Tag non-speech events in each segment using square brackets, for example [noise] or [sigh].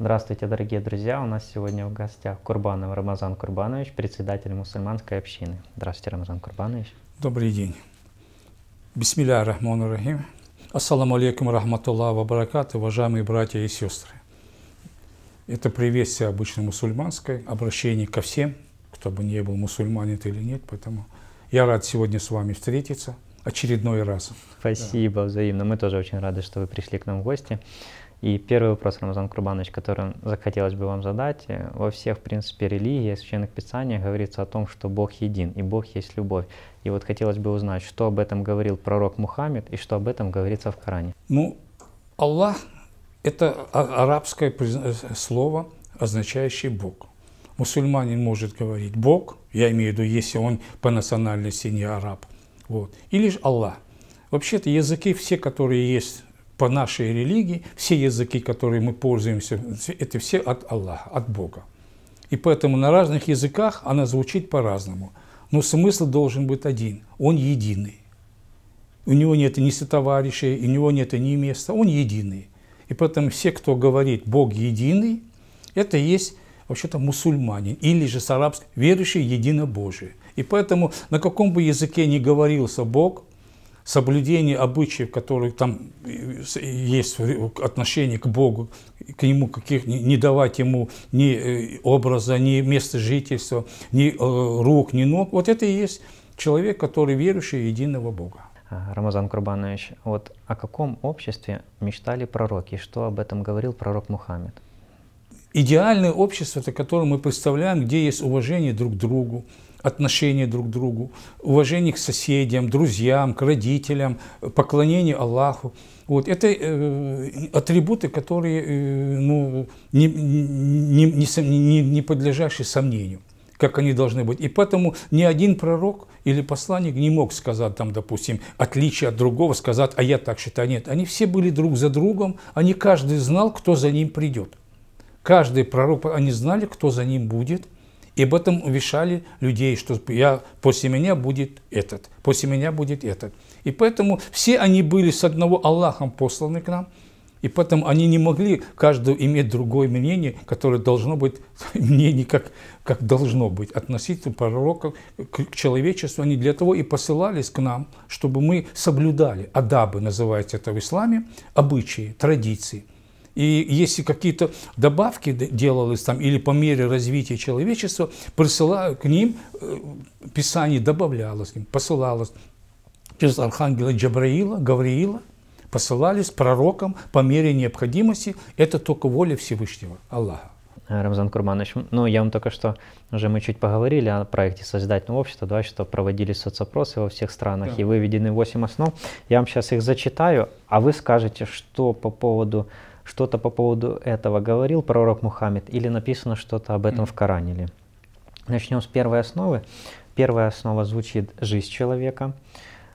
Здравствуйте, дорогие друзья! У нас сегодня в гостях Курбанов Рамазан Курбанович, председатель мусульманской общины. Здравствуйте, Рамазан Курбанович. Добрый день. Бисмилля рахман рахим. Ассаламу алейкум рахматуллах ва баракат, уважаемые братья и сестры. Это приветствие обычно мусульманское, обращение ко всем, кто бы не был мусульманин или нет, поэтому я рад сегодня с вами встретиться очередной раз. Спасибо, да. взаимно. Мы тоже очень рады, что вы пришли к нам в гости. И первый вопрос, Рамазан Курбанович, который захотелось бы вам задать. Во всех, в принципе, религиях, священных писаниях говорится о том, что Бог един, и Бог есть любовь. И вот хотелось бы узнать, что об этом говорил пророк Мухаммед, и что об этом говорится в Коране. Ну, Аллах – это а, арабское слово, означающее Бог. Мусульманин может говорить Бог, я имею в виду, если он по национальности не араб, вот, или же Аллах. Вообще-то языки все, которые есть по нашей религии, все языки, которые мы пользуемся, это все от Аллаха, от Бога. И поэтому на разных языках она звучит по-разному. Но смысл должен быть один. Он единый. У него нет ни сотоварищей, у него нет ни места. Он единый. И поэтому все, кто говорит «Бог единый», это есть вообще-то мусульманин или же с арабским верующий единобожие. И поэтому на каком бы языке ни говорился Бог – соблюдение обычаев, которые там э, есть отношение к Богу, к Нему, каких, не давать Ему ни э, образа, ни места жительства, ни э, рук, ни ног. Вот это и есть человек, который верующий в единого Бога. А, Рамазан Курбанович, вот о каком обществе мечтали пророки? Что об этом говорил пророк Мухаммед? Идеальное общество, это которое мы представляем, где есть уважение друг к другу, отношение друг к другу, уважение к соседям, друзьям, к родителям, поклонение Аллаху. Вот. Это э, атрибуты, которые э, ну, не, не, не, не, подлежащие сомнению, как они должны быть. И поэтому ни один пророк или посланник не мог сказать, там, допустим, отличие от другого, сказать, а я так считаю. Нет, они все были друг за другом, они каждый знал, кто за ним придет. Каждый пророк, они знали, кто за ним будет – и об этом увещали людей, что я, после меня будет этот, после меня будет этот. И поэтому все они были с одного Аллахом посланы к нам, и поэтому они не могли каждый иметь другое мнение, которое должно быть [laughs] мнение, как, как должно быть, относительно пророков к человечеству. Они для того и посылались к нам, чтобы мы соблюдали адабы, называется это в исламе, обычаи, традиции – и если какие-то добавки делалось там или по мере развития человечества, присылаю к ним, э, Писание добавлялось к ним, посылалось через архангела Джабраила, Гавриила, посылались пророкам по мере необходимости. Это только воля Всевышнего, Аллаха. Э, Рамзан Курманович, ну я вам только что, уже мы чуть поговорили о проекте Созидательного общества, да, что проводились соцопросы во всех странах да. и выведены 8 основ. Я вам сейчас их зачитаю, а вы скажете, что по поводу что-то по поводу этого говорил пророк Мухаммед или написано что-то об этом в Коране ли? Начнем с первой основы. Первая основа звучит «жизнь человека».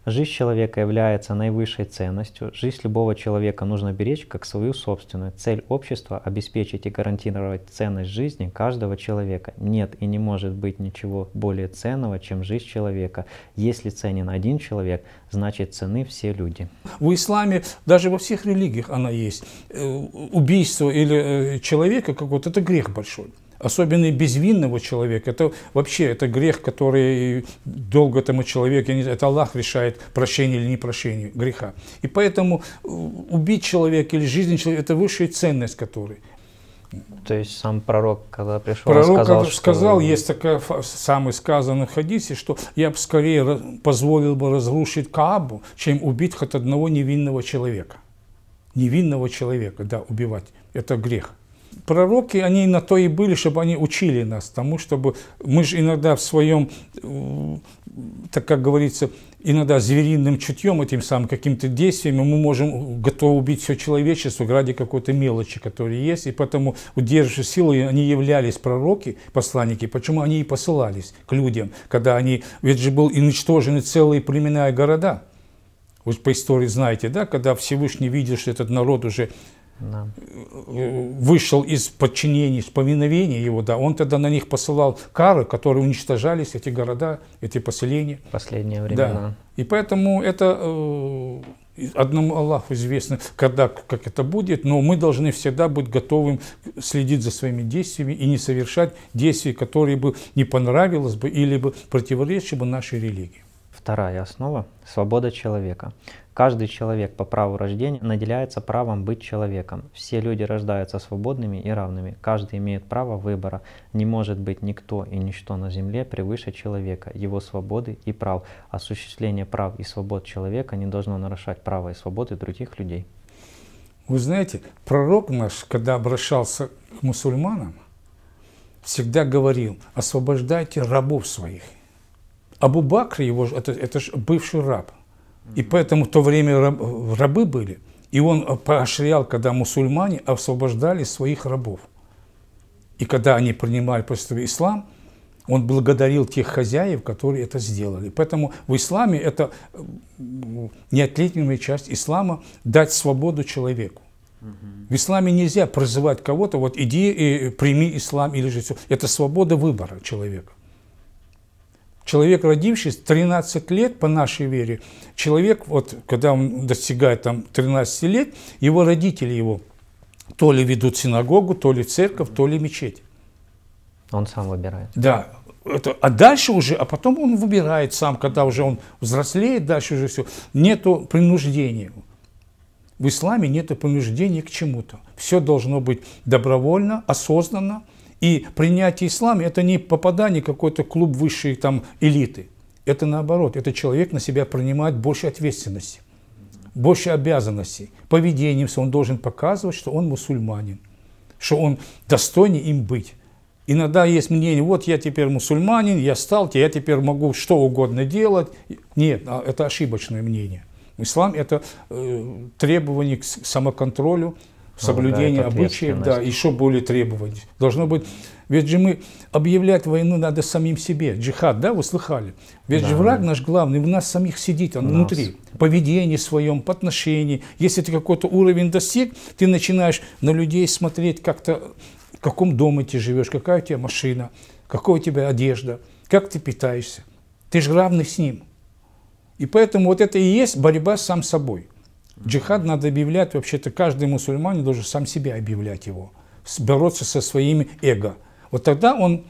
Жизнь человека является наивысшей ценностью. Жизнь любого человека нужно беречь как свою собственную. Цель общества – обеспечить и гарантировать ценность жизни каждого человека. Нет и не может быть ничего более ценного, чем жизнь человека. Если ценен один человек, значит цены все люди. В исламе, даже во всех религиях она есть. Э, убийство или э, человека как вот это грех большой особенно безвинного человека, это вообще это грех, который долго этому человеку, это Аллах решает прощение или не прощение греха. И поэтому э, убить человека или жизнь человека – это высшая ценность которой. То есть сам пророк, когда пришел, пророк сказал, что... сказал, есть такая самый сказанный в хадисе, что я бы скорее позволил бы разрушить Каабу, чем убить хоть одного невинного человека. Невинного человека, да, убивать. Это грех пророки, они на то и были, чтобы они учили нас тому, чтобы мы же иногда в своем, э, так как говорится, иногда звериным чутьем, этим самым каким-то действием, мы можем готовы убить все человечество ради какой-то мелочи, которая есть, и поэтому удерживая силой они являлись пророки, посланники, почему они и посылались к людям, когда они, ведь же был уничтожены целые племена и города, вы по истории знаете, да, когда Всевышний видел, что этот народ уже да. вышел из подчинения, из повиновения его, да, он тогда на них посылал кары, которые уничтожались, эти города, эти поселения. Последнее время. Да. И поэтому это э, одному Аллаху известно, когда, как это будет, но мы должны всегда быть готовым следить за своими действиями и не совершать действия, которые бы не понравилось бы или бы противоречили бы нашей религии. Вторая основа – свобода человека. Каждый человек по праву рождения наделяется правом быть человеком. Все люди рождаются свободными и равными. Каждый имеет право выбора. Не может быть никто и ничто на земле превыше человека, его свободы и прав. Осуществление прав и свобод человека не должно нарушать права и свободы других людей. Вы знаете, пророк наш, когда обращался к мусульманам, всегда говорил, освобождайте рабов своих. Абу Бакр, его, это, это же бывший раб. И поэтому в то время раб, рабы были. И он поощрял, когда мусульмане освобождали своих рабов. И когда они принимали после ислам, он благодарил тех хозяев, которые это сделали. Поэтому в исламе это неотъемлемая часть ислама – дать свободу человеку. В исламе нельзя призывать кого-то, вот иди и прими ислам или же все. Это свобода выбора человека. Человек, родившийся 13 лет по нашей вере, человек, вот когда он достигает там 13 лет, его родители его то ли ведут синагогу, то ли церковь, то ли мечеть. Он сам выбирает. Да. Это, а дальше уже, а потом он выбирает сам, когда уже он взрослеет, дальше уже все. Нету принуждения. В исламе нет принуждения к чему-то. Все должно быть добровольно, осознанно. И принятие ислама – это не попадание в какой-то клуб высшей там, элиты. Это наоборот, это человек на себя принимает больше ответственности, больше обязанностей. Поведением он должен показывать, что он мусульманин, что он достойный им быть. Иногда есть мнение, вот я теперь мусульманин, я стал, я теперь могу что угодно делать. Нет, а это ошибочное мнение. Ислам – это э, требование к самоконтролю, соблюдение обычаев, да, еще более требовательно. Должно быть, ведь же мы объявлять войну надо самим себе. Джихад, да, вы слыхали? Ведь да. же враг наш главный в нас самих сидит, он внутри. Поведение своем, по отношению. Если ты какой-то уровень достиг, ты начинаешь на людей смотреть как-то, в каком доме ты живешь, какая у тебя машина, какая у тебя одежда, как ты питаешься. Ты же равный с ним. И поэтому вот это и есть борьба сам собой. Джихад надо объявлять, вообще-то каждый мусульманин должен сам себя объявлять его, бороться со своим эго. Вот тогда он,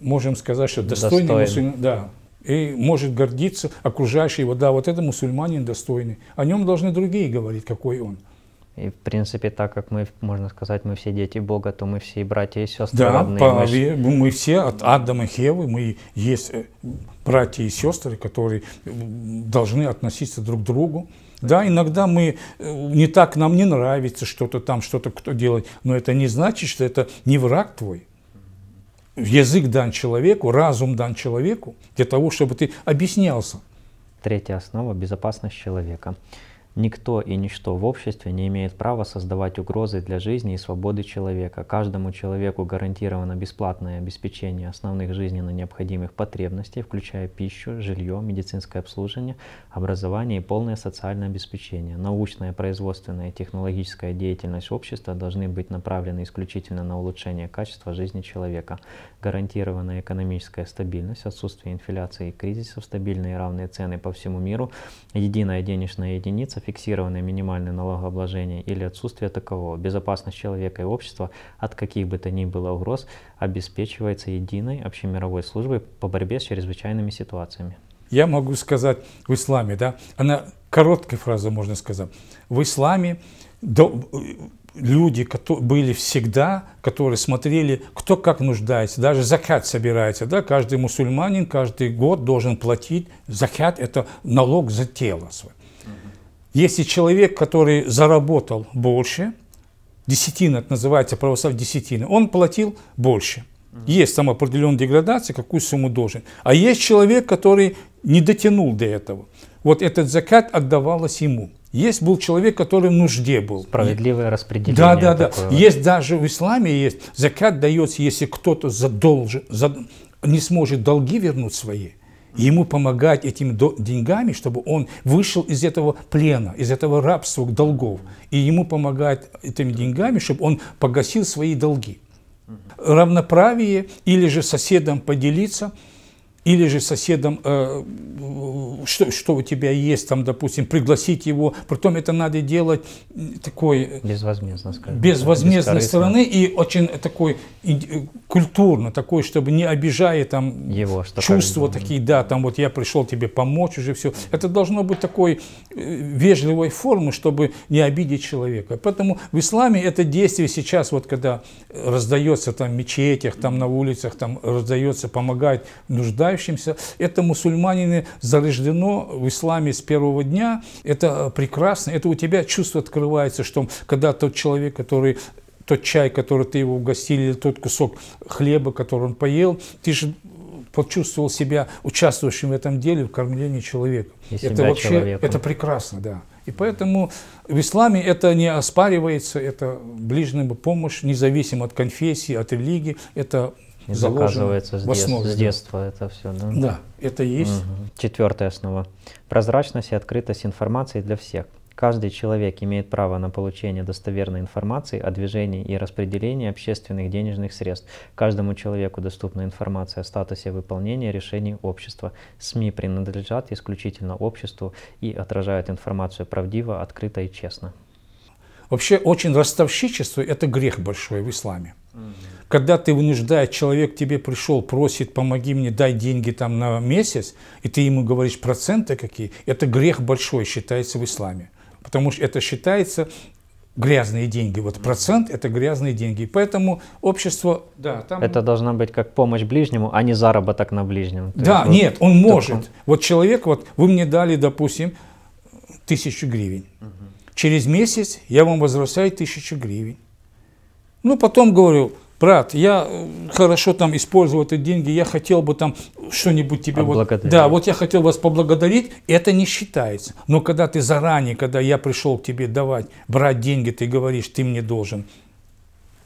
можем сказать, что достойный Достоин. мусульманин, да, и может гордиться окружающий его, да, вот это мусульманин достойный. О нем должны другие говорить, какой он. И в принципе, так как мы, можно сказать, мы все дети Бога, то мы все и братья и сестры да, родные. По, мы, мы все от Адама и Хевы, мы есть э, братья и сестры, которые должны относиться друг к другу. Да, иногда мы, э, не так нам не нравится что-то там, что-то кто делает, но это не значит, что это не враг твой. Язык дан человеку, разум дан человеку для того, чтобы ты объяснялся. Третья основа – безопасность человека. Никто и ничто в обществе не имеет права создавать угрозы для жизни и свободы человека. Каждому человеку гарантировано бесплатное обеспечение основных жизненно необходимых потребностей, включая пищу, жилье, медицинское обслуживание, образование и полное социальное обеспечение. Научная, производственная и технологическая деятельность общества должны быть направлены исключительно на улучшение качества жизни человека. Гарантированная экономическая стабильность, отсутствие инфляции и кризисов, стабильные и равные цены по всему миру, единая денежная единица, фиксированное минимальное налогообложение или отсутствие такового, безопасность человека и общества от каких бы то ни было угроз обеспечивается единой общемировой службой по борьбе с чрезвычайными ситуациями. Я могу сказать в исламе, да, она короткая фраза можно сказать. В исламе до, люди которые были всегда, которые смотрели, кто как нуждается, даже закат собирается, да, каждый мусульманин каждый год должен платить, закат это налог за тело свое. Если человек, который заработал больше, десятина, это называется православие десятина, он платил больше. Есть там определенная деградация, какую сумму должен. А есть человек, который не дотянул до этого. Вот этот закат отдавалось ему. Есть был человек, который в нужде был. Справедливое распределение. Да, да, да. Такое. Есть даже в исламе есть. Закат дается, если кто-то задолжен, зад... не сможет долги вернуть свои ему помогать этими деньгами, чтобы он вышел из этого плена, из этого рабства долгов. И ему помогать этими деньгами, чтобы он погасил свои долги. Равноправие или же соседом поделиться, или же соседом, э, что, что у тебя есть, там, допустим, пригласить его. Притом это надо делать такой... Безвозмездно, скажем. Безвозмездной стороны и очень такой э, культурно, такой, чтобы не обижая там его, что чувства как... такие, да, там вот я пришел тебе помочь уже все. Это должно быть такой э, вежливой формы, чтобы не обидеть человека. Поэтому в исламе это действие сейчас, вот когда раздается там в мечетях, там на улицах, там раздается, помогает нуждать нуждающимся. Это мусульманины зарождено в исламе с первого дня. Это прекрасно. Это у тебя чувство открывается, что когда тот человек, который тот чай, который ты его угостил, или тот кусок хлеба, который он поел, ты же почувствовал себя участвующим в этом деле, в кормлении человека. И это вообще, человеком. это прекрасно, да. И поэтому в исламе это не оспаривается, это ближняя помощь, независимо от конфессии, от религии, это и заказывается с, дет, с детства это все, да? Да, это есть. Угу. Четвертая основа. Прозрачность и открытость информации для всех. Каждый человек имеет право на получение достоверной информации о движении и распределении общественных денежных средств. Каждому человеку доступна информация о статусе выполнения решений общества. СМИ принадлежат исключительно обществу и отражают информацию правдиво, открыто и честно. Вообще очень ростовщичество – это грех большой в исламе. Когда ты вынуждаешь, человек тебе пришел, просит, помоги мне, дай деньги там на месяц, и ты ему говоришь проценты какие, это грех большой считается в исламе. Потому что это считается грязные деньги. Вот процент – это грязные деньги. Поэтому общество… Да, там... Это должна быть как помощь ближнему, а не заработок на ближнем. То да, есть, нет, он может. Он... Вот человек, вот вы мне дали, допустим, тысячу гривен. Угу. Через месяц я вам возвращаю тысячу гривен. Ну, потом говорю, брат, я э, хорошо там использовал эти деньги, я хотел бы там что-нибудь тебе... Вот, да, вот я хотел вас поблагодарить, это не считается. Но когда ты заранее, когда я пришел к тебе давать, брать деньги, ты говоришь, ты мне должен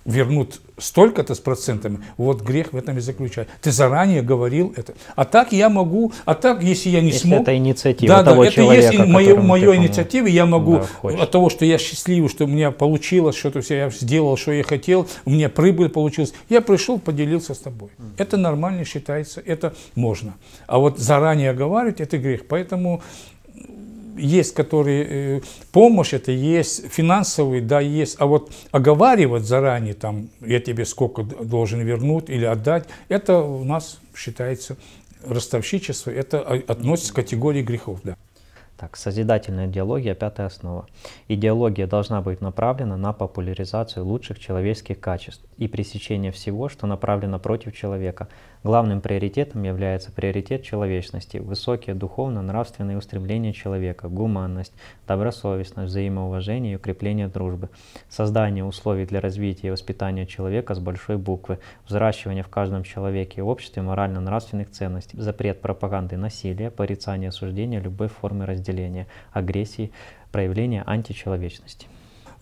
вернут столько-то с процентами, вот грех в этом и заключается. Ты заранее говорил это. А так я могу, а так, если я не если смог... это инициатива да, того да, человека, это если мое, мое инициатива, я могу да, от того, что я счастливый, что у меня получилось, что-то все, я сделал, что я хотел, у меня прибыль получилась, я пришел, поделился с тобой. Это нормально считается, это можно. А вот заранее оговаривать, это грех. Поэтому есть, которые э, помощь, это есть финансовый, да, есть, а вот оговаривать заранее, там, я тебе сколько должен вернуть или отдать, это у нас считается ростовщичество, это относится к категории грехов, да. Так, созидательная идеология – пятая основа. Идеология должна быть направлена на популяризацию лучших человеческих качеств и пресечение всего, что направлено против человека, Главным приоритетом является приоритет человечности, высокие духовно-нравственные устремления человека, гуманность, добросовестность, взаимоуважение и укрепление дружбы, создание условий для развития и воспитания человека с большой буквы, взращивание в каждом человеке и обществе морально-нравственных ценностей, запрет пропаганды насилия, порицание осуждения любой формы разделения, агрессии, проявления античеловечности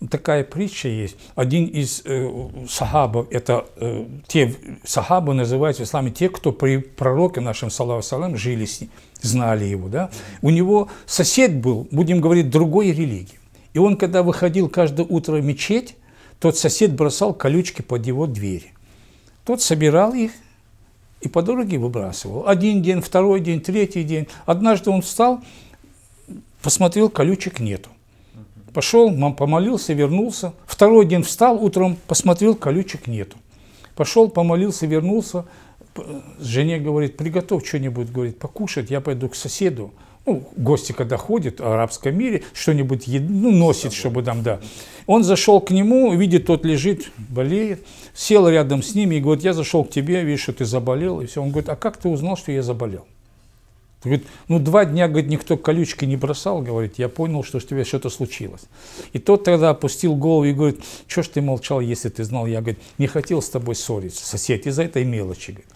такая притча есть. Один из э, сахабов, это э, те сахабы называются в исламе те, кто при пророке нашем, салам, жили с ним, знали его. Да? У него сосед был, будем говорить, другой религии. И он, когда выходил каждое утро в мечеть, тот сосед бросал колючки под его двери. Тот собирал их и по дороге выбрасывал. Один день, второй день, третий день. Однажды он встал, посмотрел, колючек нету. Пошел, помолился, вернулся. Второй день встал утром, посмотрел, колючек нету. Пошел, помолился, вернулся. Жене говорит, приготовь что-нибудь, говорит, покушать, я пойду к соседу. Ну, гости, когда ходят в арабском мире, что-нибудь ну, носит, чтобы там, да. Он зашел к нему, видит, тот лежит, болеет, сел рядом с ними и говорит, я зашел к тебе, вижу, что ты заболел, и все. Он говорит, а как ты узнал, что я заболел? Говорит, ну два дня, говорит, никто колючки не бросал, говорит, я понял, что у тебя что-то случилось. И тот тогда опустил голову и говорит, что ж ты молчал, если ты знал? Я, говорит, не хотел с тобой ссориться, сосед, из-за этой мелочи. Говорит.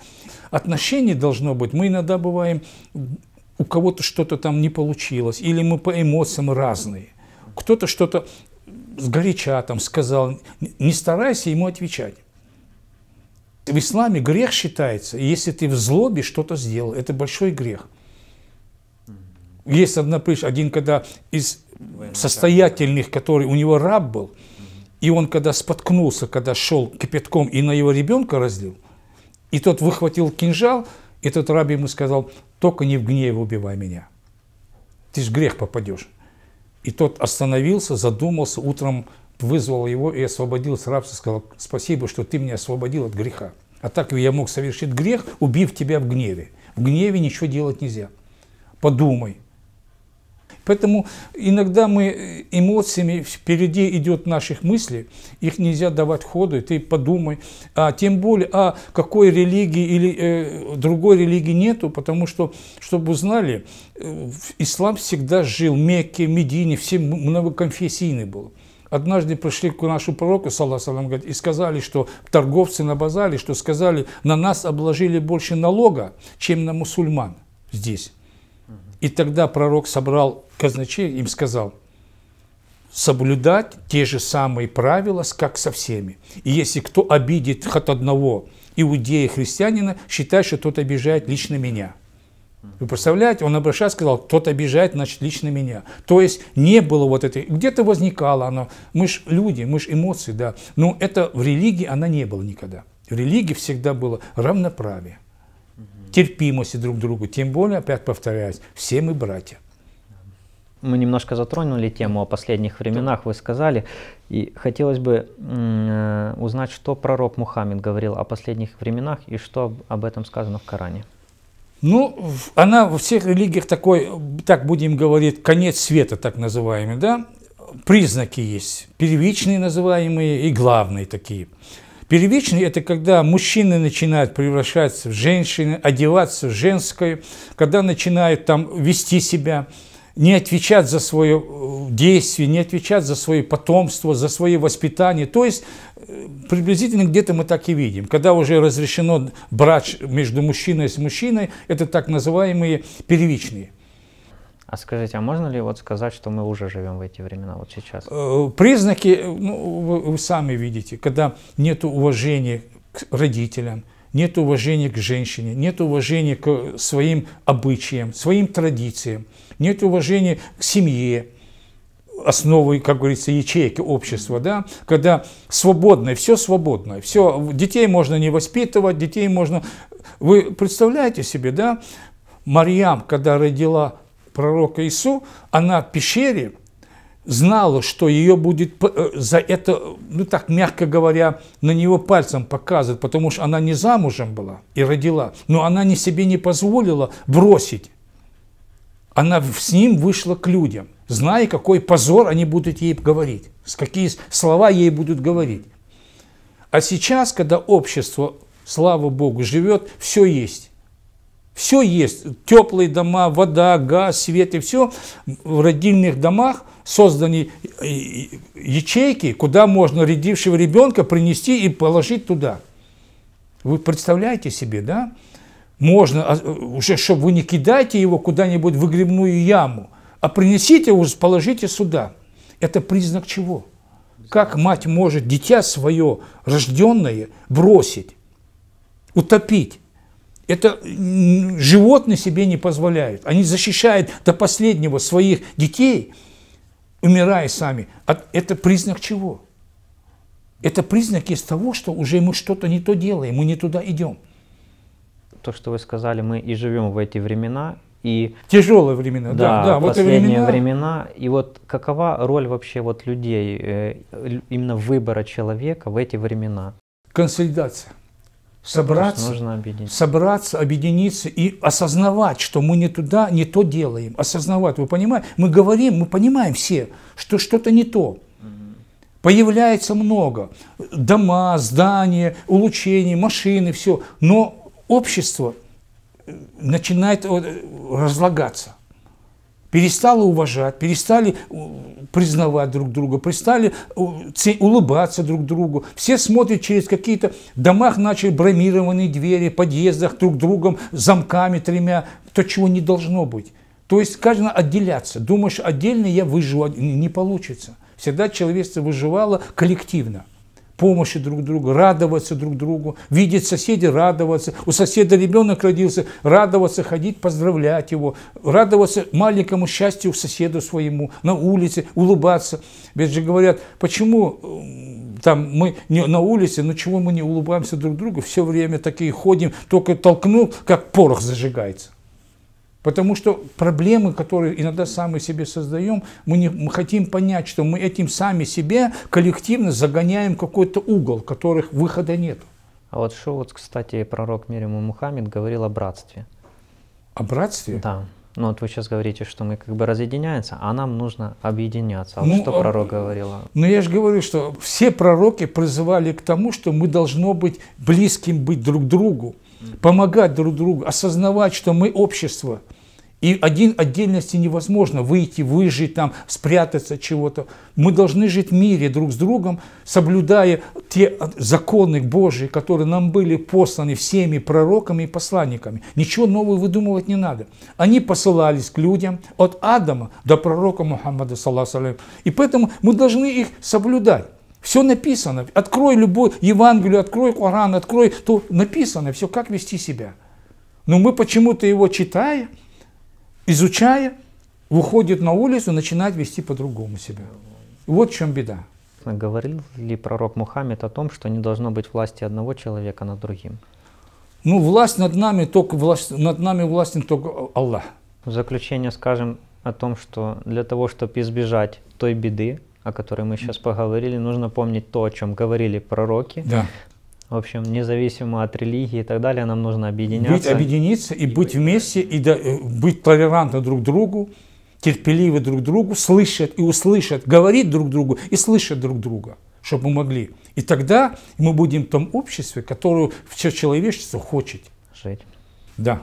Отношение должно быть, мы иногда бываем, у кого-то что-то там не получилось, или мы по эмоциям разные. Кто-то что-то сгоряча там сказал, не старайся ему отвечать. В исламе грех считается, если ты в злобе что-то сделал, это большой грех. Есть одна притча, один когда из состоятельных, который у него раб был, и он когда споткнулся, когда шел кипятком и на его ребенка разлил, и тот выхватил кинжал И тот раб ему сказал, только не в гневе убивай меня. Ты ж грех попадешь. И тот остановился, задумался, утром вызвал его и освободил с рабства, сказал, спасибо, что ты меня освободил от греха. А так я мог совершить грех, убив тебя в гневе. В гневе ничего делать нельзя. Подумай, Поэтому иногда мы эмоциями впереди идет наших мыслей, их нельзя давать ходу, и ты подумай. А тем более, а какой религии или э, другой религии нету, потому что, чтобы узнали, э, ислам всегда жил, Мекке, Медине, все многоконфессийный был. Однажды пришли к нашему пророку, саллаху и сказали, что торговцы на базаре, что сказали, на нас обложили больше налога, чем на мусульман здесь. И тогда пророк собрал казначей, им сказал, соблюдать те же самые правила, как со всеми. И если кто обидит хоть одного иудея, христианина, считай, что тот обижает лично меня. Вы представляете, он обращался, сказал, тот обижает, значит, лично меня. То есть не было вот этой, где-то возникало оно, мы ж люди, мы ж эмоции, да, но это в религии она не было никогда. В религии всегда было равноправие терпимости друг к другу. Тем более, опять повторяюсь, все мы братья. Мы немножко затронули тему о последних временах, вы сказали. И хотелось бы э, узнать, что пророк Мухаммед говорил о последних временах и что об этом сказано в Коране. Ну, она во всех религиях такой, так будем говорить, конец света, так называемый, да? Признаки есть, первичные называемые и главные такие. Первичный – это когда мужчины начинают превращаться в женщины, одеваться в женское, когда начинают там вести себя, не отвечать за свое э, действие, не отвечать за свое потомство, за свое воспитание. То есть э, приблизительно где-то мы так и видим. Когда уже разрешено брать между мужчиной и мужчиной, это так называемые первичные. А скажите, а можно ли вот сказать, что мы уже живем в эти времена, вот сейчас? Э, признаки, ну, вы, вы сами видите, когда нет уважения к родителям, нет уважения к женщине, нет уважения к своим обычаям, своим традициям, нет уважения к семье, основой, как говорится, ячейки общества, да, когда свободное, все свободное, все, детей можно не воспитывать, детей можно... Вы представляете себе, да, Марьям, когда родила пророка Ису, она в пещере знала, что ее будет э, за это, ну так мягко говоря, на него пальцем показывать, потому что она не замужем была и родила, но она не себе не позволила бросить. Она с ним вышла к людям, зная, какой позор они будут ей говорить, какие слова ей будут говорить. А сейчас, когда общество, слава Богу, живет, все есть. Все есть. Теплые дома, вода, газ, свет и все. В родильных домах созданы ячейки, куда можно родившего ребенка принести и положить туда. Вы представляете себе, да? Можно, а, уже, чтобы вы не кидайте его куда-нибудь в выгребную яму, а принесите его, положите сюда. Это признак чего? Как мать может дитя свое, рожденное, бросить, утопить? Это животные себе не позволяют. Они защищают до последнего своих детей, умирая сами. Это признак чего? Это признак из того, что уже мы что-то не то делаем, мы не туда идем. То, что вы сказали, мы и живем в эти времена, и тяжелые времена, да, да, да последние времена. времена. И вот какова роль вообще вот людей, э, именно выбора человека в эти времена? Консолидация собраться, нужно объединиться. собраться, объединиться и осознавать, что мы не туда, не то делаем. Осознавать, вы понимаете? Мы говорим, мы понимаем все, что что-то не то. Появляется много. Дома, здания, улучшения, машины, все. Но общество начинает э, разлагаться перестали уважать, перестали э, признавать друг друга, перестали э, улыбаться друг другу. Все смотрят через какие-то... В домах начали бронированные двери, подъездах друг другом, замками тремя. То, чего не должно быть. То есть каждый отделяться. Думаешь, отдельно я выживу, не получится. Всегда человечество выживало коллективно. Помощи друг другу, радоваться друг другу, видеть соседей, радоваться. У соседа ребенок родился, радоваться, ходить, поздравлять его, радоваться маленькому счастью соседу своему, на улице, улыбаться. Ведь же говорят, почему там мы не на улице, но чего мы не улыбаемся друг другу, все время такие ходим, только толкнул, как порох зажигается. Потому что проблемы, которые иногда сами себе создаем, мы, не, мы хотим понять, что мы этим сами себе коллективно загоняем какой-то угол, которых выхода нет. А вот что вот, кстати, пророк Мириму Мухаммед говорил о братстве. О братстве? Да. Ну вот вы сейчас говорите, что мы как бы разъединяемся, а нам нужно объединяться. А ну, что а пророк говорил? Ну я же говорю, что все пророки призывали к тому, что мы должно быть близким быть друг другу, помогать друг другу, осознавать, что мы общество – и один отдельности невозможно выйти, выжить там, спрятаться чего-то. Мы должны жить в мире друг с другом, соблюдая те законы Божьи, которые нам были посланы всеми пророками и посланниками. Ничего нового выдумывать не надо. Они посылались к людям от Адама до пророка Мухаммада, саллаху И поэтому мы должны их соблюдать. Все написано. Открой любой Евангелие, открой Коран, открой, то написано все, как вести себя. Но мы почему-то его читая, изучая, выходит на улицу, начинает вести по-другому себя. Вот в чем беда. Говорил ли пророк Мухаммед о том, что не должно быть власти одного человека над другим? Ну, власть над нами, только власть, над нами властен только Аллах. В заключение скажем о том, что для того, чтобы избежать той беды, о которой мы сейчас поговорили, нужно помнить то, о чем говорили пророки, да. В общем, независимо от религии и так далее, нам нужно объединяться. Быть, объединиться и, и быть вместе, и да, э, быть толерантны друг другу, терпеливы друг другу, слышать и услышать, говорить друг другу и слышать друг друга, чтобы мы могли. И тогда мы будем в том обществе, которое все человечество хочет. Жить. Да.